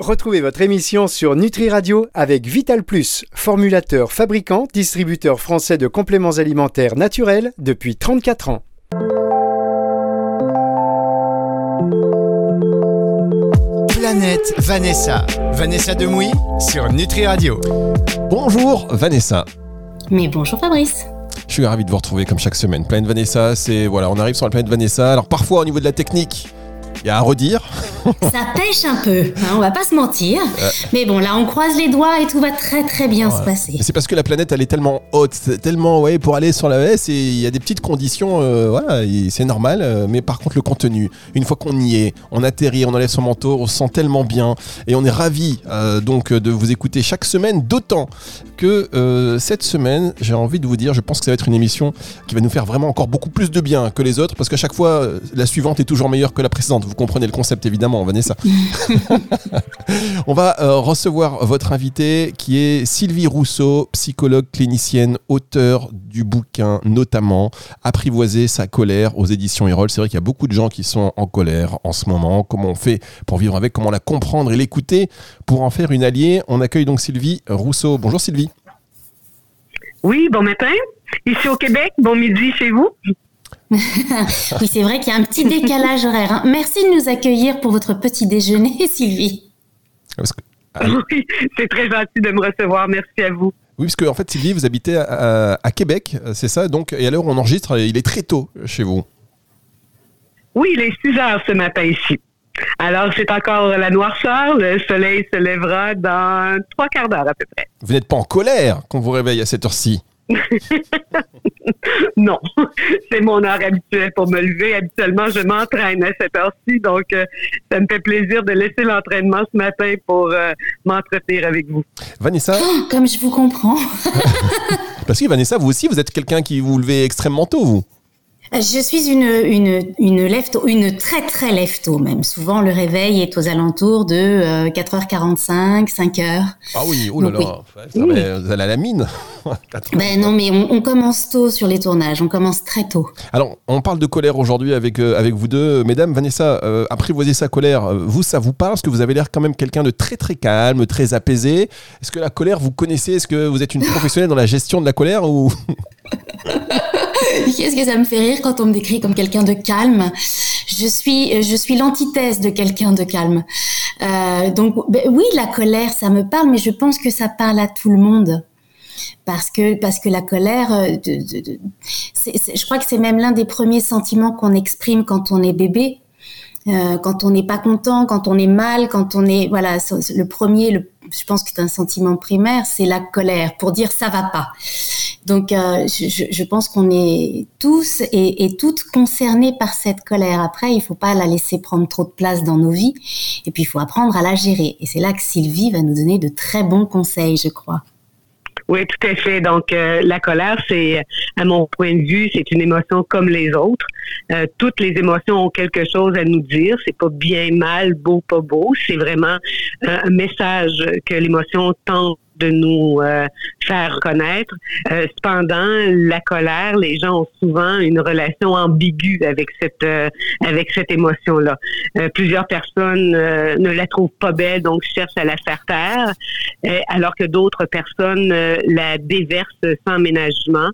Retrouvez votre émission sur Nutri Radio avec Vital Plus, formulateur, fabricant, distributeur français de compléments alimentaires naturels depuis 34 ans. Planète Vanessa. Vanessa Demouy sur Nutri Radio. Bonjour Vanessa. Mais bonjour Fabrice. Je suis ravi de vous retrouver comme chaque semaine. Planète Vanessa, c'est voilà, on arrive sur la planète Vanessa. Alors parfois au niveau de la technique, il y a à redire. Ça pêche un peu, hein, on va pas se mentir. Mais bon, là, on croise les doigts et tout va très très bien se passer. C'est parce que la planète, elle est tellement haute, tellement, ouais, pour aller sur la S, il y a des petites conditions, euh, voilà, c'est normal. Euh, mais par contre, le contenu, une fois qu'on y est, on atterrit, on enlève son manteau, on se sent tellement bien, et on est ravi euh, donc de vous écouter chaque semaine, d'autant que cette semaine, j'ai envie de vous dire, je pense que ça va être une émission qui va nous faire vraiment encore beaucoup plus de bien que les autres, parce qu'à chaque fois, la suivante est toujours meilleure que la précédente. Vous comprenez le concept évidemment, Vanessa. On va euh, recevoir votre invité qui est Sylvie Rousseau, psychologue clinicienne, auteur du bouquin notamment Apprivoiser sa colère aux éditions Erol. C'est vrai qu'il y a beaucoup de gens qui sont en colère en ce moment. Comment on fait pour vivre avec Comment la comprendre et l'écouter pour en faire une alliée? On accueille donc Sylvie Rousseau. Bonjour Sylvie. Oui, bon matin. Ici au Québec, bon midi chez vous. oui, c'est vrai qu'il y a un petit décalage horaire. Hein. Merci de nous accueillir pour votre petit déjeuner, Sylvie. Ah oui, c'est très gentil de me recevoir. Merci à vous. Oui, parce que en fait, Sylvie, vous habitez à, Québec, c'est ça. Donc, et à l'heure où on enregistre, il est très tôt chez vous. Oui, il est 6 heures ce matin ici. Alors, c'est encore la noirceur. Le soleil se lèvera dans trois quarts d'heure à peu près. Vous n'êtes pas en colère quand vous réveille à cette heure-ci? non, c'est mon heure habituelle pour me lever. Habituellement, je m'entraîne à cette heure-ci, donc euh, ça me fait plaisir de laisser l'entraînement ce matin pour euh, m'entretenir avec vous. Vanessa? Oh, Comme je vous comprends. Parce que Vanessa, vous aussi, vous êtes quelqu'un qui vous levez extrêmement tôt, vous je suis une, une, une une très très tôt même. Souvent, le réveil est aux alentours de 4h45, 5h. Ah oui, oh là là, vous allez à la mine. ben non, mais on, commence tôt sur les tournages, on commence très tôt. Alors, on parle de colère aujourd'hui avec, euh, avec vous deux. Mesdames, Vanessa, euh, apprivoiser sa colère, euh, vous, ça vous parle? Parce que vous avez l'air quand même quelqu'un de très très calme, très apaisé. Est-ce que la colère, vous connaissez? Est-ce que vous êtes une professionnelle dans la gestion de la colère ou? Qu'est-ce que ça me fait rire quand on me décrit comme quelqu'un de calme? Je suis, je suis l'antithèse de quelqu'un de calme. Euh, donc ben oui, la colère, ça me parle, mais je pense que ça parle à tout le monde parce que parce que la colère, euh, je crois que c'est même l'un des premiers sentiments qu'on exprime quand on est bébé. Euh, quand on n'est pas content, quand on est mal, quand on est voilà le premier, le, je pense que c'est un sentiment primaire, c'est la colère pour dire ça va pas. Donc, euh, je, pense qu'on est tous et, et, toutes concernés par cette colère. Après, il faut pas la laisser prendre trop de place dans nos vies. Et puis, il faut apprendre à la gérer. Et c'est là que Sylvie va nous donner de très bons conseils, je crois. Oui, tout à fait. Donc, euh, la colère, c'est, à mon point de vue, c'est une émotion comme les autres. Euh, toutes les émotions ont quelque chose à nous dire. C'est pas bien, mal, beau, pas beau. C'est vraiment euh, un message que l'émotion tente de nous euh, faire reconnaître. Euh, cependant, la colère, les gens ont souvent une relation ambiguë avec cette euh, avec cette émotion-là. plusieurs personnes ne la trouvent pas belle, donc cherchent à la faire taire, alors que d'autres personnes la déversent sans ménagement.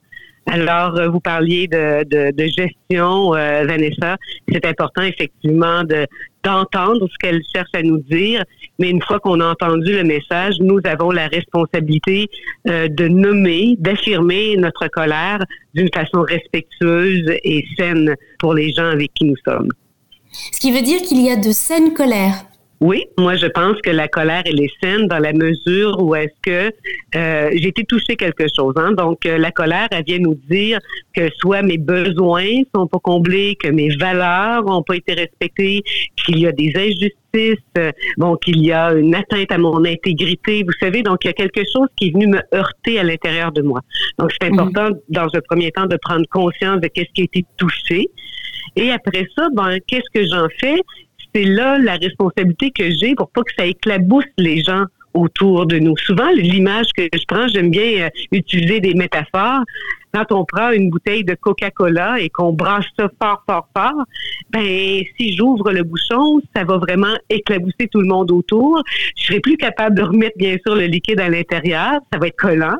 Alors, vous parliez de, de, de gestion, Vanessa. C'est important effectivement de d'entendre ce qu'elle cherche à nous dire, mais une fois qu'on a entendu le message, nous avons la responsabilité euh, de nommer, d'affirmer notre colère d'une façon respectueuse et saine pour les gens avec qui nous sommes. Ce qui veut dire qu'il y a de saines colères. Oui, moi je pense que la colère elle est saine dans la mesure où est-ce que euh, j'ai été touchée quelque chose. Hein? Donc euh, la colère elle vient nous dire que soit mes besoins sont pas comblés, que mes valeurs ont pas été respectées, qu'il y a des injustices, euh, bon qu'il y a une atteinte à mon intégrité. Vous savez, donc il y a quelque chose qui est venu me heurter à l'intérieur de moi. Donc c'est important dans un premier temps de prendre conscience de qu'est-ce qui a été touché. Et après ça, ben qu'est-ce que j'en fais? C'est là la responsabilité que j'ai pour pas que ça éclabousse les gens autour de nous. Souvent, l'image que je prends, j'aime bien euh, utiliser des métaphores. quand on prend une bouteille de Coca-Cola et qu'on brasse ça fort, fort, fort, ben si j'ouvre le bouchon, ça va vraiment éclabousser tout le monde autour. Je serai plus capable de remettre bien sûr le liquide à l'intérieur, ça va être collant.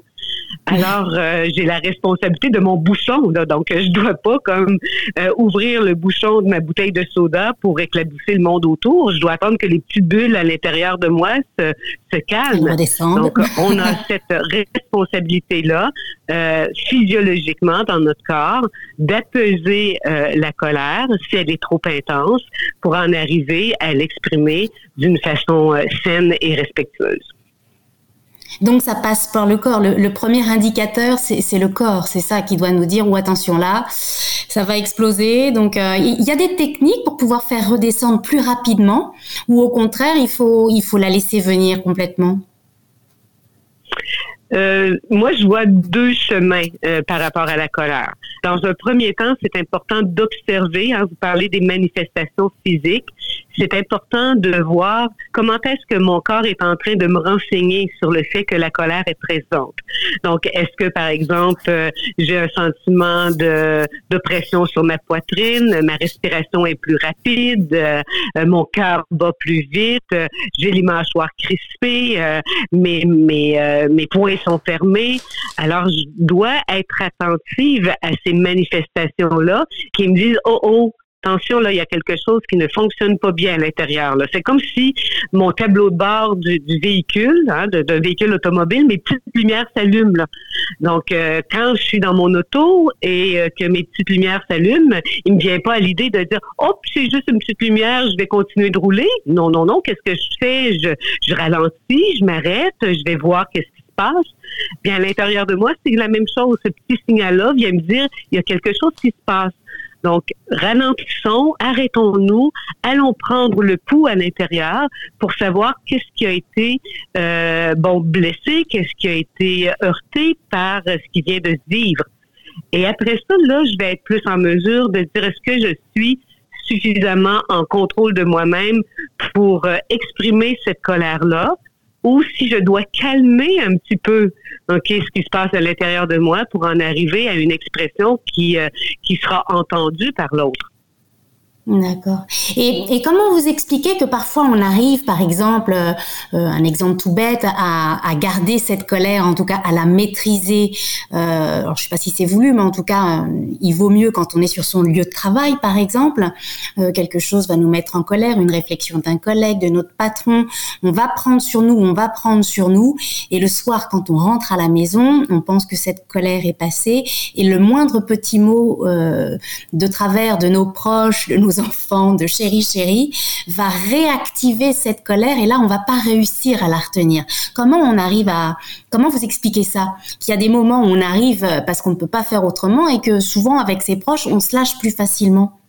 Alors, euh, j'ai la responsabilité de mon bouchon, là, donc je dois pas comme euh, ouvrir le bouchon de ma bouteille de soda pour éclabousser le monde autour. Je dois attendre que les petites bulles à l'intérieur de moi se, se calment. Donc, on a cette responsabilité-là euh, physiologiquement dans notre corps d'apaiser la colère si elle est trop intense pour en arriver à l'exprimer d'une façon saine et respectueuse. Donc ça passe par le corps. Le, premier indicateur, c'est le corps. C'est ça qui doit nous dire, ou attention là, ça va exploser. Donc euh, il y a des techniques pour pouvoir faire redescendre plus rapidement, ou au contraire, il faut, il faut la laisser venir complètement? Euh, moi, je vois deux chemins euh, par rapport à la colère. Dans un premier temps, c'est important d'observer. Hein, vous parlez des manifestations physiques. C'est important de voir comment est-ce que mon corps est en train de me renseigner sur le fait que la colère est présente. Donc, est-ce que, par exemple, euh, j'ai un sentiment de, de, pression sur ma poitrine, ma respiration est plus rapide, mon cœur bat plus vite, j'ai les mâchoires crispées, mes, mes, mes poings sont fermés. Alors, je dois être attentive à ces manifestations-là qui me disent, oh, oh, attention, là, il y a quelque chose qui ne fonctionne pas bien à l'intérieur. C'est comme si mon tableau de bord du, véhicule, hein, d'un véhicule automobile, mes petites lumières s'allument. Donc, euh, quand je suis dans mon auto et euh, que mes petites lumières s'allument, il me vient pas à l'idée de dire, oh, c'est juste une petite lumière, je vais continuer de rouler. Non, non, non. Qu'est-ce que je fais? Je, je ralentis, je m'arrête, je vais voir qu'est-ce qui bien à l'intérieur de moi, c'est la même chose. Ce petit signal-là vient me dire, il y a quelque chose qui se passe. Donc, ralentissons, arrêtons-nous, allons prendre le pouls à l'intérieur pour savoir qu'est-ce qui a été euh, bon blessé, qu'est-ce qui a été heurté par ce qui vient de se vivre. Et après ça, là, je vais être plus en mesure de dire est-ce que je suis suffisamment en contrôle de moi-même pour euh, exprimer cette colère-là, ou si je dois calmer un petit peu ok ce qui se passe à l'intérieur de moi pour en arriver à une expression qui, euh, qui sera entendue par l'autre. D'accord. Et, comment vous expliquez que parfois on arrive, par exemple, euh, euh, un exemple tout bête, à, garder cette colère, en tout cas à la maîtriser. Euh, alors je sais pas si c'est voulu, mais en tout cas, il vaut mieux quand on est sur son lieu de travail, par exemple, quelque chose va nous mettre en colère, une réflexion d'un collègue, de notre patron, on va prendre sur nous, on va prendre sur nous, et le soir, quand on rentre à la maison, on pense que cette colère est passée, et le moindre petit mot de travers de nos proches, de nos enfants, de chéri chéri, va réactiver cette colère et là, on va pas réussir à la retenir. Comment on arrive à, comment vous expliquez ça? Qu'il y a des moments où on arrive parce qu'on ne peut pas faire autrement et que souvent, avec ses proches, on se lâche plus facilement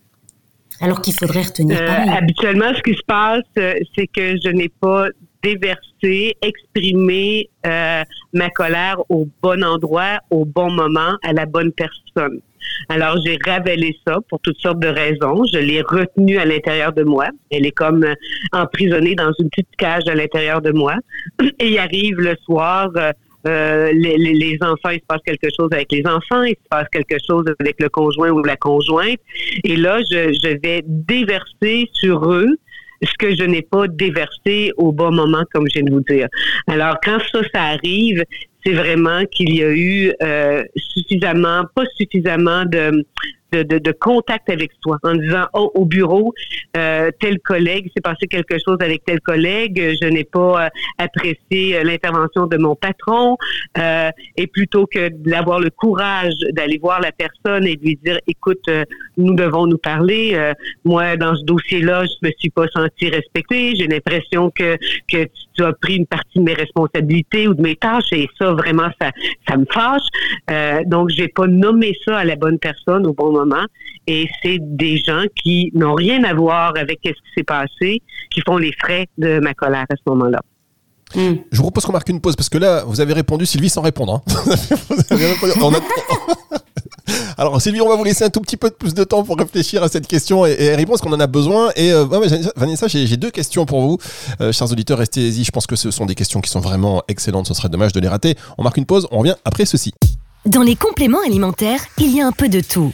alors qu'il faudrait retenir euh, Habituellement, ce qui se passe, euh, c'est que je n'ai pas déversé, exprimé euh, ma colère au bon endroit, au bon moment, à la bonne personne. Alors, j'ai ravalé ça pour toutes sortes de raisons. Je l'ai retenue à l'intérieur de moi. Elle est comme euh, emprisonnée dans une petite cage à l'intérieur de moi. Et arrive le soir, euh, euh, les, les, enfants, il se passe quelque chose avec les enfants, il se passe quelque chose avec le conjoint ou la conjointe. Et là, je, je vais déverser sur eux ce que je n'ai pas déversé au bon moment, comme je viens de vous dire. Alors, quand ça, ça arrive, c'est vraiment qu'il y a eu euh, suffisamment, pas suffisamment de de, de, de, contact avec toi en disant oh au bureau euh, tel collègue s'est passé quelque chose avec tel collègue je n'ai pas euh, apprécié euh, l'intervention de mon patron euh, et plutôt que d'avoir le courage d'aller voir la personne et de lui dire écoute nous devons nous parler moi dans ce dossier là je me suis pas senti respectée j'ai l'impression que que tu as pris une partie de mes responsabilités ou de mes tâches et ça vraiment ça ça me fâche. Donc j'ai pas nommé ça à la bonne personne au bon moment et c'est des gens qui n'ont rien à voir avec ce qui s'est passé, qui font les frais de ma colère à ce moment-là. Hmm. Je vous propose qu'on marque une pause parce que là, vous avez répondu, Sylvie, sans répondre. Hein. Alors Sylvie, on va vous laisser un tout petit peu plus de temps pour réfléchir à cette question et, et répondre parce qu'on en a besoin. Et euh, Vanessa, j'ai deux questions pour vous. Euh, chers auditeurs, restez-y. Je pense que ce sont des questions qui sont vraiment excellentes. Ce serait dommage de les rater. On marque une pause. On revient après ceci. Dans les compléments alimentaires, il y a un peu de tout.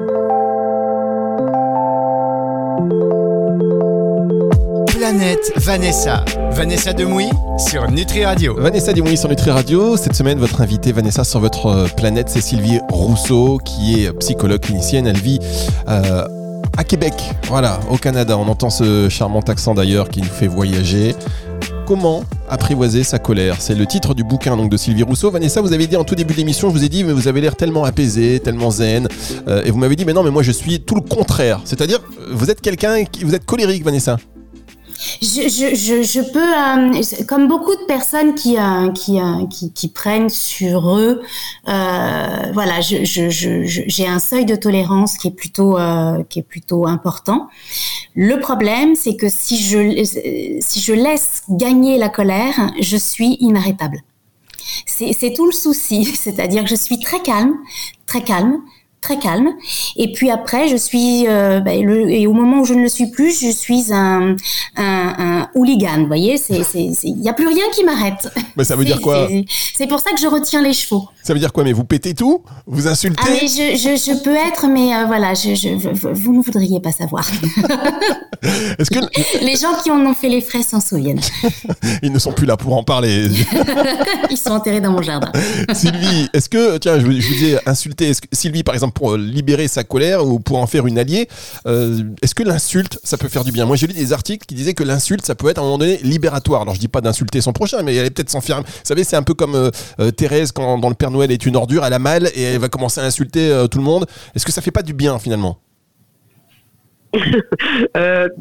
Vanessa. Vanessa Demouy sur Nutri Radio. Vanessa Demouy sur Nutri Radio. Cette semaine, votre invitée Vanessa sur votre euh, planète, c'est Sylvie Rousseau, qui est psychologue clinicienne. Elle vit euh, à Québec, voilà, au Canada. On entend ce charmant accent d'ailleurs qui nous fait voyager. Comment apprivoiser sa colère? C'est le titre du bouquin de Sylvie Rousseau. Vanessa, vous avez dit en tout début de l'émission, je vous ai dit, mais vous avez l'air tellement apaisé, tellement zen. Euh, et vous m'avez dit, mais non, mais moi je suis tout le contraire. C'est-à-dire, vous êtes quelqu'un qui. Vous êtes colérique, Vanessa? Je, je, je, peux, euh, comme beaucoup de personnes qui, euh, qui, euh, qui, qui, prennent sur eux, voilà, j'ai un seuil de tolérance qui est plutôt, qui est plutôt important. Le problème, c'est que si je, si je laisse gagner la colère, je suis inarrêtable. C'est tout le souci, c'est-à-dire que je suis très calme, très calme, très calme. Et puis après, je suis, euh, ben, le, et au moment où je ne le suis plus, je suis un, un, un hooligan. Vous voyez, il n'y a plus rien qui m'arrête. Mais ça veut dire quoi C'est pour ça que je retiens les chevaux. Ça veut dire quoi Mais vous pétez tout? Vous insultez? Ah, mais je, je, je, peux être, mais euh, voilà, je, je, vous ne voudriez pas savoir. Est-ce que les gens qui en ont fait les frais s'en souviennent Ils ne sont plus là pour en parler. Ils sont enterrés dans mon jardin. Sylvie, est-ce que tiens, je, vous ai insulté. Est-ce que Sylvie, par exemple pour libérer sa colère ou pour en faire une alliée. Euh, est-ce que l'insulte, ça peut faire du bien? Moi, j'ai lu des articles qui disaient que l'insulte, ça peut être à un moment donné libératoire. Alors, je dis pas d'insulter son prochain, mais elle est peut-être s'enfermer. Vous savez, c'est un peu comme euh, euh, Thérèse quand dans le Père Noël est une ordure, elle a mal et elle va commencer à insulter tout le monde. Est-ce que ça fait pas du bien finalement?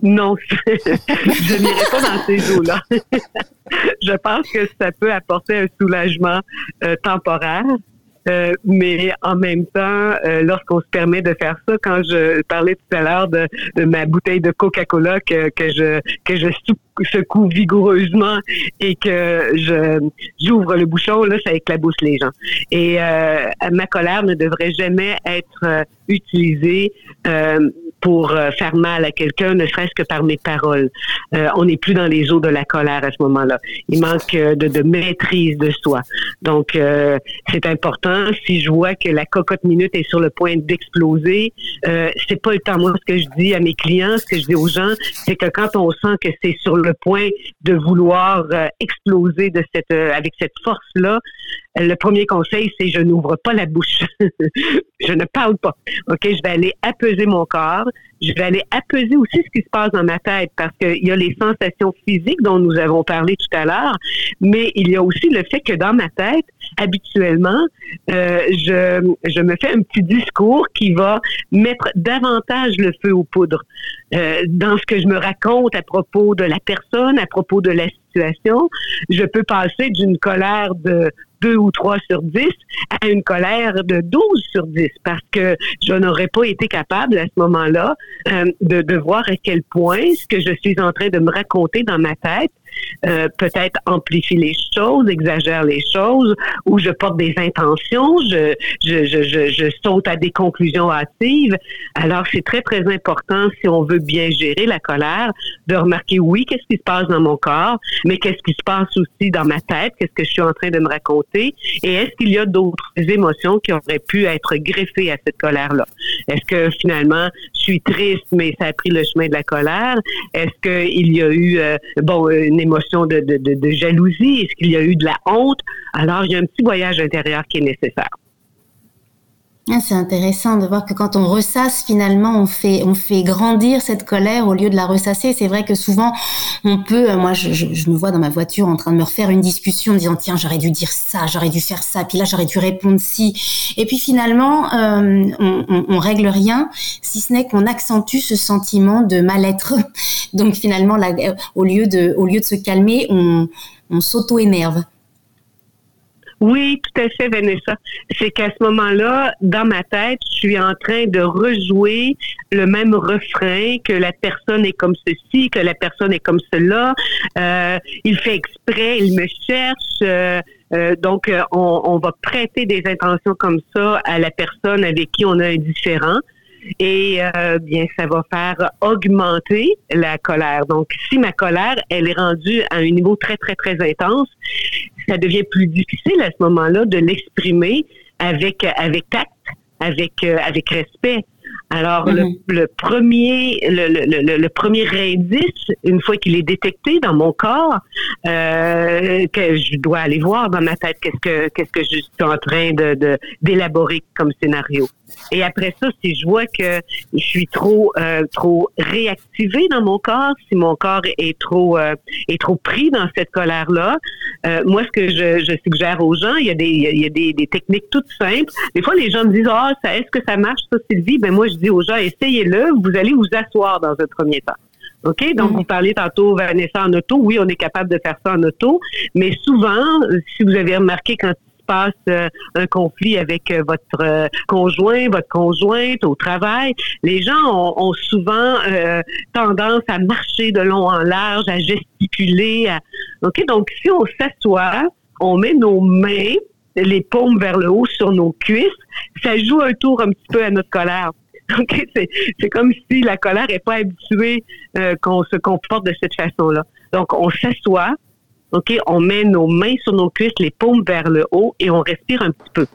Non, je n'irai pas dans ces eaux-là. je pense que ça peut apporter un soulagement temporaire, euh, mais en même temps, euh, lorsqu'on se permet de faire ça, quand je parlais tout à l'heure de, ma bouteille de Coca-Cola que, que je que je secoue vigoureusement et que je j'ouvre le bouchon, là, ça éclabousse les gens. Et euh, ma colère ne devrait jamais être utilisée pour euh, faire mal à quelqu'un, ne serait-ce que par mes paroles. Euh, on n'est plus dans les eaux de la colère à ce moment-là. Il manque euh, de, de maîtrise de soi. Donc, c'est important. Si je vois que la cocotte minute est sur le point d'exploser, c'est pas le temps. Moi, ce que je dis à mes clients, ce que je dis aux gens, c'est que quand on sent que c'est sur le point de vouloir exploser de cette, avec cette force-là, le premier conseil, c'est je n'ouvre pas la bouche. je ne parle pas. OK, je vais aller apaiser mon corps. Je vais aller apaiser aussi ce qui se passe dans ma tête parce qu'il y a les sensations physiques dont nous avons parlé tout à l'heure, mais il y a aussi le fait que dans ma tête, habituellement, euh, je, je me fais un petit discours qui va mettre davantage le feu aux poudres euh, dans ce que je me raconte à propos de la personne, à propos de la situation. Je peux passer d'une colère de 2 ou 3 sur 10 à une colère de 12 sur 10 parce que je n'aurais pas été capable à ce moment-là euh, de, de voir à quel point ce que je suis en train de me raconter dans ma tête euh, peut-être amplifie les choses, exagère les choses, ou je porte des intentions, je, je, je, je, saute à des conclusions hâtives. Alors, c'est très, très important, si on veut bien gérer la colère, de remarquer, oui, qu'est-ce qui se passe dans mon corps, mais qu'est-ce qui se passe aussi dans ma tête, qu'est-ce que je suis en train de me raconter, et est-ce qu'il y a d'autres émotions qui auraient pu être greffées à cette colère-là? Est-ce que finalement, je suis triste, mais ça a pris le chemin de la colère? Est-ce qu'il y a eu, euh, bon, une émotion de jalousie? Est-ce qu'il y a eu de la honte? Alors, il y a un petit voyage intérieur qui est nécessaire. Ah, c'est intéressant de voir que quand on ressasse, finalement, on fait, on fait grandir cette colère au lieu de la ressasser. C'est vrai que souvent, on peut, euh, moi, je, je, me vois dans ma voiture en train de me refaire une discussion en disant, tiens, j'aurais dû dire ça, j'aurais dû faire ça, puis là, j'aurais dû répondre si. Et puis finalement, euh, on, on, on, règle rien, si ce n'est qu'on accentue ce sentiment de mal-être. Donc finalement, là, au lieu de, au lieu de se calmer, on, on s'auto-énerve. Oui, tout à fait, Vanessa. C'est qu'à ce moment-là, dans ma tête, je suis en train de rejouer le même refrain que la personne est comme ceci, que la personne est comme cela. Euh, il fait exprès, il me cherche. Euh, euh, donc, on, on, va prêter des intentions comme ça à la personne avec qui on a un différent et euh, bien ça va faire augmenter la colère. Donc si ma colère elle est rendue à un niveau très très très intense, ça devient plus difficile à ce moment-là de l'exprimer avec avec tact, avec euh, avec respect. Alors le, mm-hmm. le, premier le, le, le, premier indice, une fois qu'il est détecté dans mon corps, euh, que je dois aller voir dans ma tête qu'est-ce que qu'est-ce que je suis en train de d'élaborer comme scénario. Et après ça, si je vois que je suis trop euh, trop réactivée dans mon corps, si mon corps est trop euh, est trop pris dans cette colère là, euh, moi ce que je, je, suggère aux gens, il y a des il y a des, des techniques toutes simples. Des fois les gens me disent ah ça est-ce que ça marche ça Sylvie? Ben moi je dis aux gens essayez-le, vous allez vous asseoir dans un premier temps. OK? Donc, mm. vous parliez tantôt, Vanessa, en auto. Oui, on est capable de faire ça en auto. Mais souvent, si vous avez remarqué quand passe euh, un conflit avec euh, votre euh, conjoint, votre conjointe au travail, les gens ont, souvent tendance à marcher de long en large, à gesticuler. Ok, donc si on s'assoit, on met nos mains, les paumes vers le haut sur nos cuisses, ça joue un tour un petit peu à notre colère. Ok, c'est comme si la colère n'est pas habituée qu'on se comporte de cette façon-là. Donc on s'assoit, OK, on met nos mains sur nos cuisses, les paumes vers le haut et on respire un petit peu.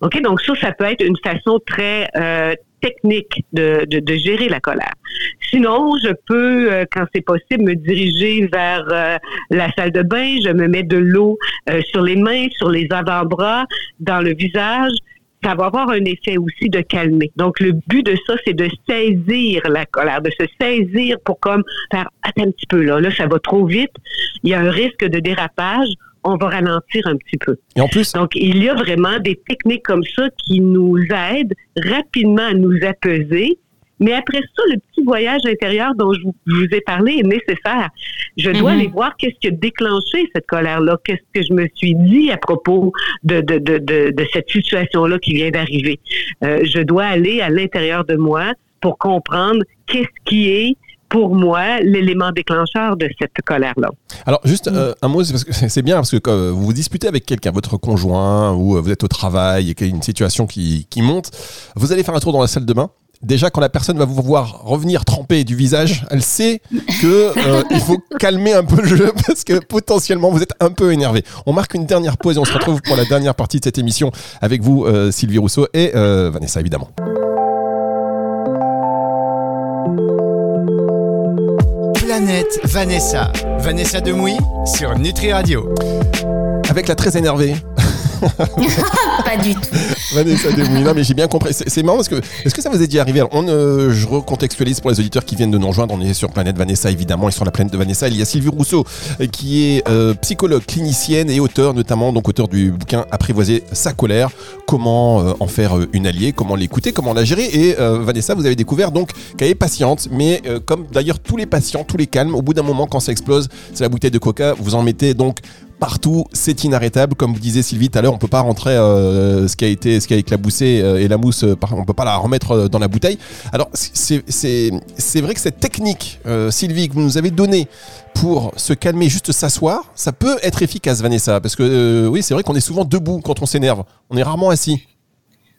OK, donc ça, ça peut être une façon très euh, technique de, de, gérer la colère. Sinon, je peux, euh, quand c'est possible, me diriger vers euh, la salle de bain. Je me mets de l'eau sur les mains, sur les avant-bras, dans le visage ça va avoir un effet aussi de calmer. Donc, le but de ça, c'est de saisir la colère, de se saisir pour comme faire, attends un petit peu là, là, ça va trop vite, il y a un risque de dérapage, on va ralentir un petit peu. Et en plus. Donc, il y a vraiment des techniques comme ça qui nous aident rapidement à nous apaiser mais après ça, le petit voyage intérieur dont je vous, ai parlé est nécessaire. Je dois mhm. aller voir qu'est-ce qui a déclenché cette colère-là, qu'est-ce que je me suis dit à propos de, de, de, de, cette situation-là qui vient d'arriver. Euh, je dois aller à l'intérieur de moi pour comprendre qu'est-ce qui est pour moi, l'élément déclencheur de cette colère-là. Alors, juste euh, un mot, c'est bien, parce que quand vous vous disputez avec quelqu'un, votre conjoint, ou euh, vous êtes au travail et qu'il y a une situation qui, qui monte, vous allez faire un tour dans la salle de bain déjà quand la personne va vous voir revenir tremper du visage, elle sait que euh, il faut calmer un peu le jeu parce que potentiellement vous êtes un peu énervé. On marque une dernière pause et on se retrouve pour la dernière partie de cette émission avec vous euh, Sylvie Rousseau et euh, Vanessa évidemment. Planète Vanessa. Vanessa Demouy sur Nutri Radio. Avec la très énervée pas du tout. Vanessa Non, mais j'ai bien compris. C'est marrant parce que est-ce que ça vous est déjà arrivé? On, euh, Je recontextualise pour les auditeurs qui viennent de nous rejoindre. On est sur Planète Vanessa, évidemment. Sont sur la planète de Vanessa. Il y a Sylvie Rousseau euh, qui est euh, psychologue, clinicienne et auteur, notamment donc auteur du bouquin Apprivoiser sa colère. Comment en faire une alliée, comment l'écouter, comment la gérer? Et Vanessa, vous avez découvert donc qu'elle est patiente, mais comme d'ailleurs tous les patients, tous les calmes, au bout d'un moment, quand ça explose, c'est la bouteille de coca. Vous en mettez donc partout, c'est inarrêtable. Comme vous disiez Sylvie tout à l'heure, on peut pas rentrer euh, ce qui a été, ce qui a éclaboussé euh, et la mousse, euh, on peut pas la remettre dans la bouteille. Alors c'est vrai que cette technique, Sylvie, que vous nous avez donnée pour se calmer, juste s'asseoir, ça peut être efficace, Vanessa, parce que oui, c'est vrai qu'on est souvent debout quand on s'énerve. On est rarement assis.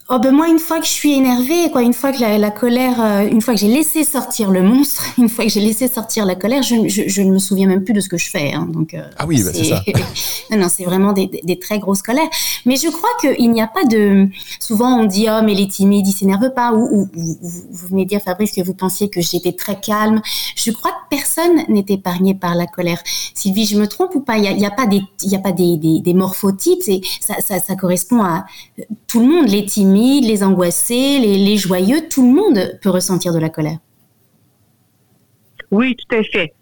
Oh ben moi une fois que je suis énervée, quoi, une fois que la, colère, euh, une fois que j'ai laissé sortir le monstre, une fois que j'ai laissé sortir la colère, je, je, ne me souviens même plus de ce que je fais. Hein, donc euh, ah oui, bah, c'est ça. non non, c'est vraiment des, des, très grosses colères. Mais je crois qu'il n'y a pas de. Souvent on dit oh mais les timides ils s'énervent pas ou, ou, vous venez dire Fabrice que vous pensiez que j'étais très calme. Je crois que personne n'est épargné par la colère. Sylvie, je me trompe ou pas? Il n'y a, y a, pas des il y a pas des, des, des morphotypes. Ça, ça, ça correspond à tout le monde, les timides les angoissés, les, joyeux, tout le monde peut ressentir de la colère. Oui, tout à fait.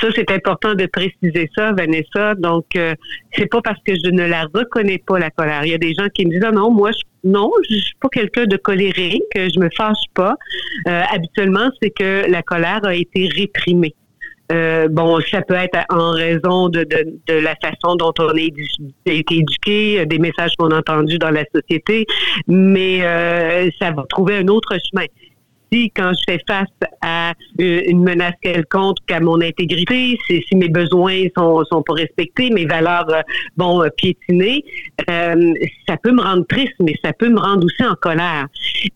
Ça, c'est important de préciser ça, Vanessa. Donc, euh, c'est pas parce que je ne la reconnais pas, la colère. Il y a des gens qui me disent, ah non, moi, non, je suis pas quelqu'un de colérique, je me fâche pas. Euh, habituellement, c'est que la colère a été réprimée. Euh, bon, ça peut être en raison de, de, de la façon dont on a été éduqué, des messages qu'on a entendus dans la société, mais euh, ça va trouver un autre chemin si quand je fais face à euh, une menace quelconque à mon intégrité, si, mes besoins sont, sont pas respectés, mes valeurs euh, bon euh, piétinées, ça peut me rendre triste, mais ça peut me rendre aussi en colère.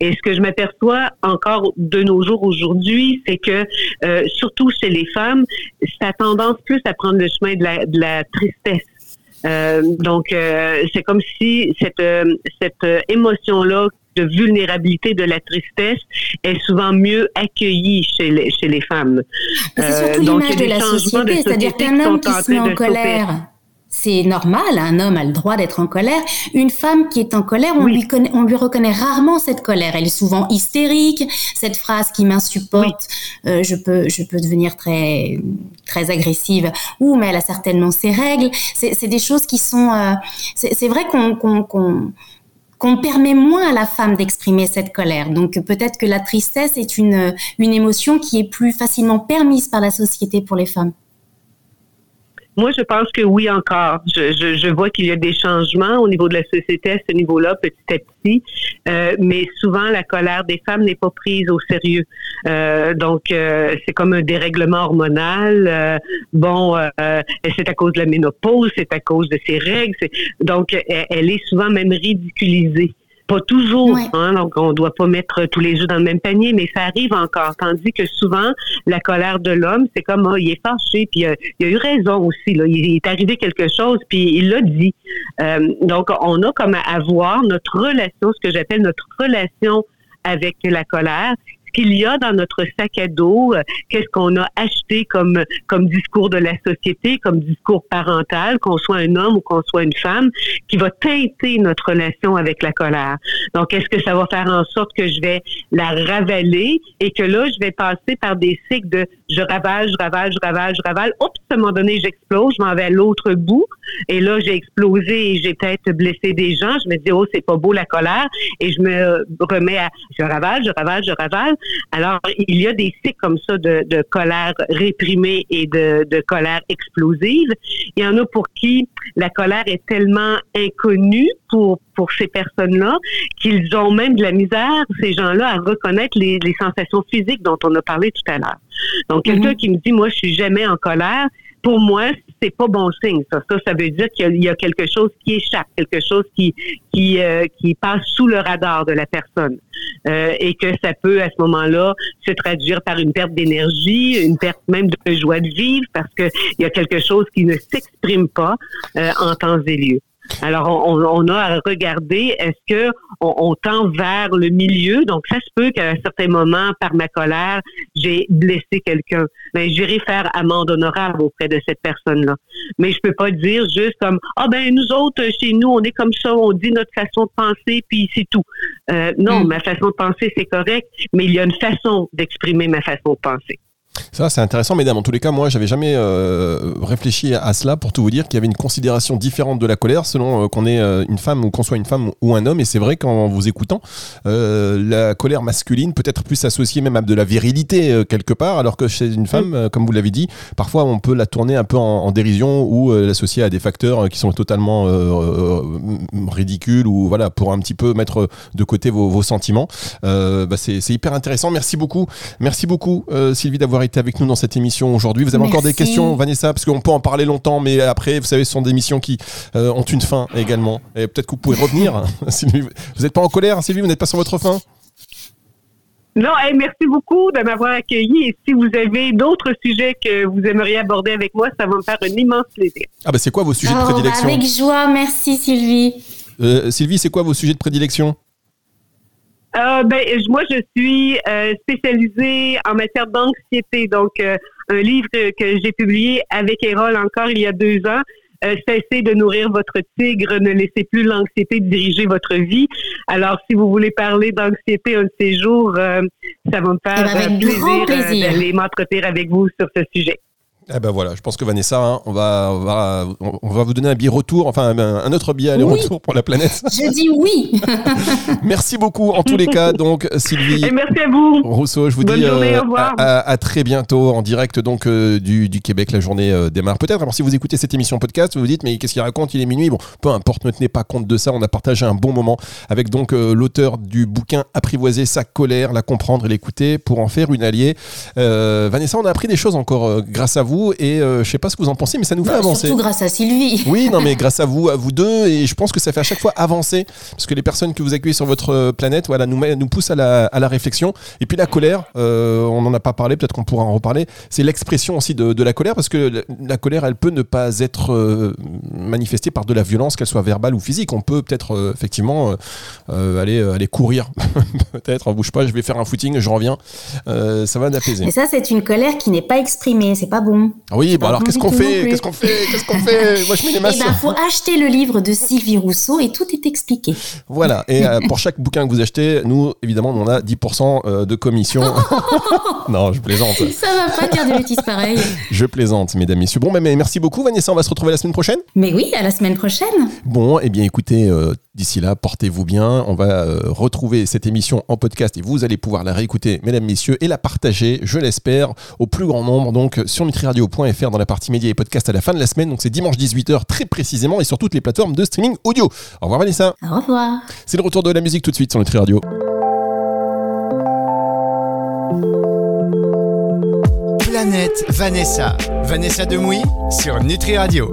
Et ce que je m'aperçois encore de nos jours aujourd'hui, c'est que surtout chez les femmes, ça a tendance plus à prendre le chemin de la, de la tristesse. Euh, donc, c'est comme si cette, cette émotion-là de vulnérabilité de la tristesse est souvent mieux accueillie chez les, chez les femmes. C'est surtout euh, l'image de la société, c'est-à-dire qu'un homme qui se met en colère, c'est normal, un homme a le droit d'être en colère. Une femme qui est en colère, on, lui, connaît, on lui reconnaît rarement cette colère. Elle est souvent hystérique. Cette phrase qui m'insupporte, euh, je peux, je peux devenir très, très agressive. Ou mais elle a certainement ses règles. C'est des choses qui sont. Euh, c'est vrai qu'on qu'on qu'on permet moins à la femme d'exprimer cette colère. Donc peut-être que la tristesse est une, une émotion qui est plus facilement permise par la société pour les femmes. Moi, je pense que oui encore. Je, je, je vois qu'il y a des changements au niveau de la société à ce niveau-là, petit à petit. Euh, mais souvent, la colère des femmes n'est pas prise au sérieux. Euh, donc, euh, c'est comme un dérèglement hormonal. Euh, bon, euh, c'est à cause de la ménopause, c'est à cause de ses règles. Donc, elle est souvent même ridiculisée. Pas toujours, hein, donc on doit pas mettre tous les œufs dans le même panier, mais ça arrive encore. Tandis que souvent, la colère de l'homme, c'est comme, oh, il est fâché, puis euh, il a eu raison aussi. Là. Il, est arrivé quelque chose, puis il l'a dit. Euh, donc, on a comme à avoir notre relation, ce que j'appelle notre relation avec la colère, qu'il y a dans notre sac à dos, euh, qu'est-ce qu'on a acheté comme comme discours de la société, comme discours parental, qu'on soit un homme ou qu'on soit une femme, qui va teinter notre relation avec la colère. Donc, est-ce que ça va faire en sorte que je vais la ravaler et que là, je vais passer par des cycles de je ravale, je ravale, je ravale, je ravale. Oups, à un moment donné, j'explose, je m'en vais à l'autre bout. Et là, j'ai explosé et j'ai peut-être blessé des gens. Je me dis, oh, c'est pas beau la colère. Et je me remets à, je ravale, je ravale, je ravale. Alors, il y a des cycles comme ça de, de colère réprimée et de, de colère explosive. Il y en a pour qui la colère est tellement inconnue pour, pour ces personnes-là qu'ils ont même de la misère, ces gens-là, à reconnaître les, les sensations physiques dont on a parlé tout à l'heure. Donc, quelqu'un mhm. qui me dit, moi, je suis jamais en colère, pour moi, c'est pas bon signe. Ça, ça, ça veut dire qu'il y, a quelque chose qui échappe, quelque chose qui qui euh, qui passe sous le radar de la personne, euh, et que ça peut à ce moment-là se traduire par une perte d'énergie, une perte même de joie de vivre, parce que il y a quelque chose qui ne s'exprime pas euh, en temps et lieu. Alors, on, a à regarder, est-ce que on, tend vers le milieu? Donc, ça se peut qu'à un certain moment, par ma colère, j'ai blessé quelqu'un. Mais ben, j'irai faire amende honorable auprès de cette personne-là. Mais je peux pas dire juste comme, ah ben, nous autres, chez nous, on est comme ça, on dit notre façon de penser, puis c'est tout. Euh, non, hmm. ma façon de penser, c'est correct, mais il y a une façon d'exprimer ma façon de penser. Ça, c'est intéressant, mesdames. En tous les cas, moi, j'avais jamais euh, réfléchi à cela pour tout vous dire qu'il y avait une considération différente de la colère selon euh, qu'on est euh, une femme ou qu'on soit une femme ou un homme. Et c'est vrai qu'en vous écoutant, la colère masculine peut être plus associée même à de la virilité quelque part, alors que chez une femme, comme vous l'avez dit, parfois on peut la tourner un peu en, dérision ou l'associer à des facteurs qui sont totalement ridicules ou voilà pour un petit peu mettre de côté vos, vos sentiments. Bah, c'est hyper intéressant. Merci beaucoup, merci beaucoup, Sylvie, d'avoir été avec nous dans cette émission aujourd'hui. Vous avez encore des questions, Vanessa, parce qu'on peut en parler longtemps, mais après, vous savez, ce sont des missions qui euh, ont une fin également. Et peut-être que vous pouvez revenir. vous n'êtes pas en colère, Sylvie, vous n'êtes pas sur votre fin? Non, merci beaucoup de m'avoir accueilli. Et si vous avez d'autres sujets que vous aimeriez aborder avec moi, ça va me faire un immense plaisir. Ah ben c'est quoi vos sujets de oh, prédilection? Avec joie, merci Sylvie. Euh, Sylvie, c'est quoi vos sujets de prédilection? Euh, ben, moi, je suis euh, spécialisée en matière d'anxiété. Donc, euh, un livre que j'ai publié avec Erol encore il y a deux ans. Euh, cessez de nourrir votre tigre, ne laissez plus l'anxiété diriger votre vie. Alors, si vous voulez parler d'anxiété un de ces jours, ça va me faire eh ben, plaisir, plaisir. d'aller m'entretenir avec vous sur ce sujet. Eh ben voilà, je pense que Vanessa, hein, on, va, on, va, on va vous donner un billet retour, enfin un, autre billet aller-retour pour la planète. Je dis oui. merci beaucoup en tous les cas, donc Sylvie. Et merci à vous. Rousseau, je vous dis euh, à, très bientôt en direct donc euh, du, du, Québec. La journée euh, démarre peut-être. Alors si vous écoutez cette émission podcast, vous vous dites mais qu'est-ce qu'il raconte? Il est minuit. Bon, peu importe, ne tenez pas compte de ça. On a partagé un bon moment avec donc l'auteur du bouquin Apprivoiser sa colère, la comprendre et l'écouter pour en faire une alliée. Vanessa, on a appris des choses encore grâce à vous et euh, je sais pas ce que vous en pensez, mais ça nous fait bah, avancer. Surtout grâce à Sylvie. Oui, non, mais grâce à vous, à vous deux, et je pense que ça fait à chaque fois avancer parce que les personnes que vous accueillez sur votre euh, planète, voilà, nous, nous poussent à la, à la réflexion. Et puis la colère, euh, on n'en a pas parlé, peut-être qu'on pourra en reparler. C'est l'expression aussi de, de, la colère parce que la, colère, elle peut ne pas être manifestée par de la violence, qu'elle soit verbale ou physique. On peut peut-être effectivement aller, aller courir, peut-être, on bouge pas, je vais faire un footing, je reviens. ça va d'apaiser. Et ça, c'est une colère qui n'est pas exprimée, c'est pas bon. Oui, bon alors qu'est-ce qu'on fait Qu'est-ce qu'on fait Qu'est-ce qu'on fait Moi je mets les masses. Eh ben, faut acheter le livre de Sylvie Rousseau et tout est expliqué. Voilà. Et euh, pour chaque bouquin que vous achetez, nous évidemment on a 10% euh, de commission. non, je plaisante. Ça va pas dire des bêtises pareilles. Je plaisante, mesdames, messieurs. Bon, mais merci beaucoup, Vanessa. On va se retrouver la semaine prochaine. Mais oui, à la semaine prochaine. Bon, eh bien, écoutez, euh, d'ici là, portez-vous bien. On va retrouver cette émission en podcast et vous allez pouvoir la réécouter, mesdames, messieurs, et la partager, je l'espère, au plus grand nombre. Donc, sur nutriradio.fr dans la partie médias et podcasts à la fin de la semaine. Donc c'est dimanche 18h très précisément et sur toutes les plateformes de streaming audio. Au revoir Vanessa. Au revoir. C'est le retour de la musique tout de suite sur Nutri Radio. Planète Vanessa. Vanessa Demouy sur Nutri Radio.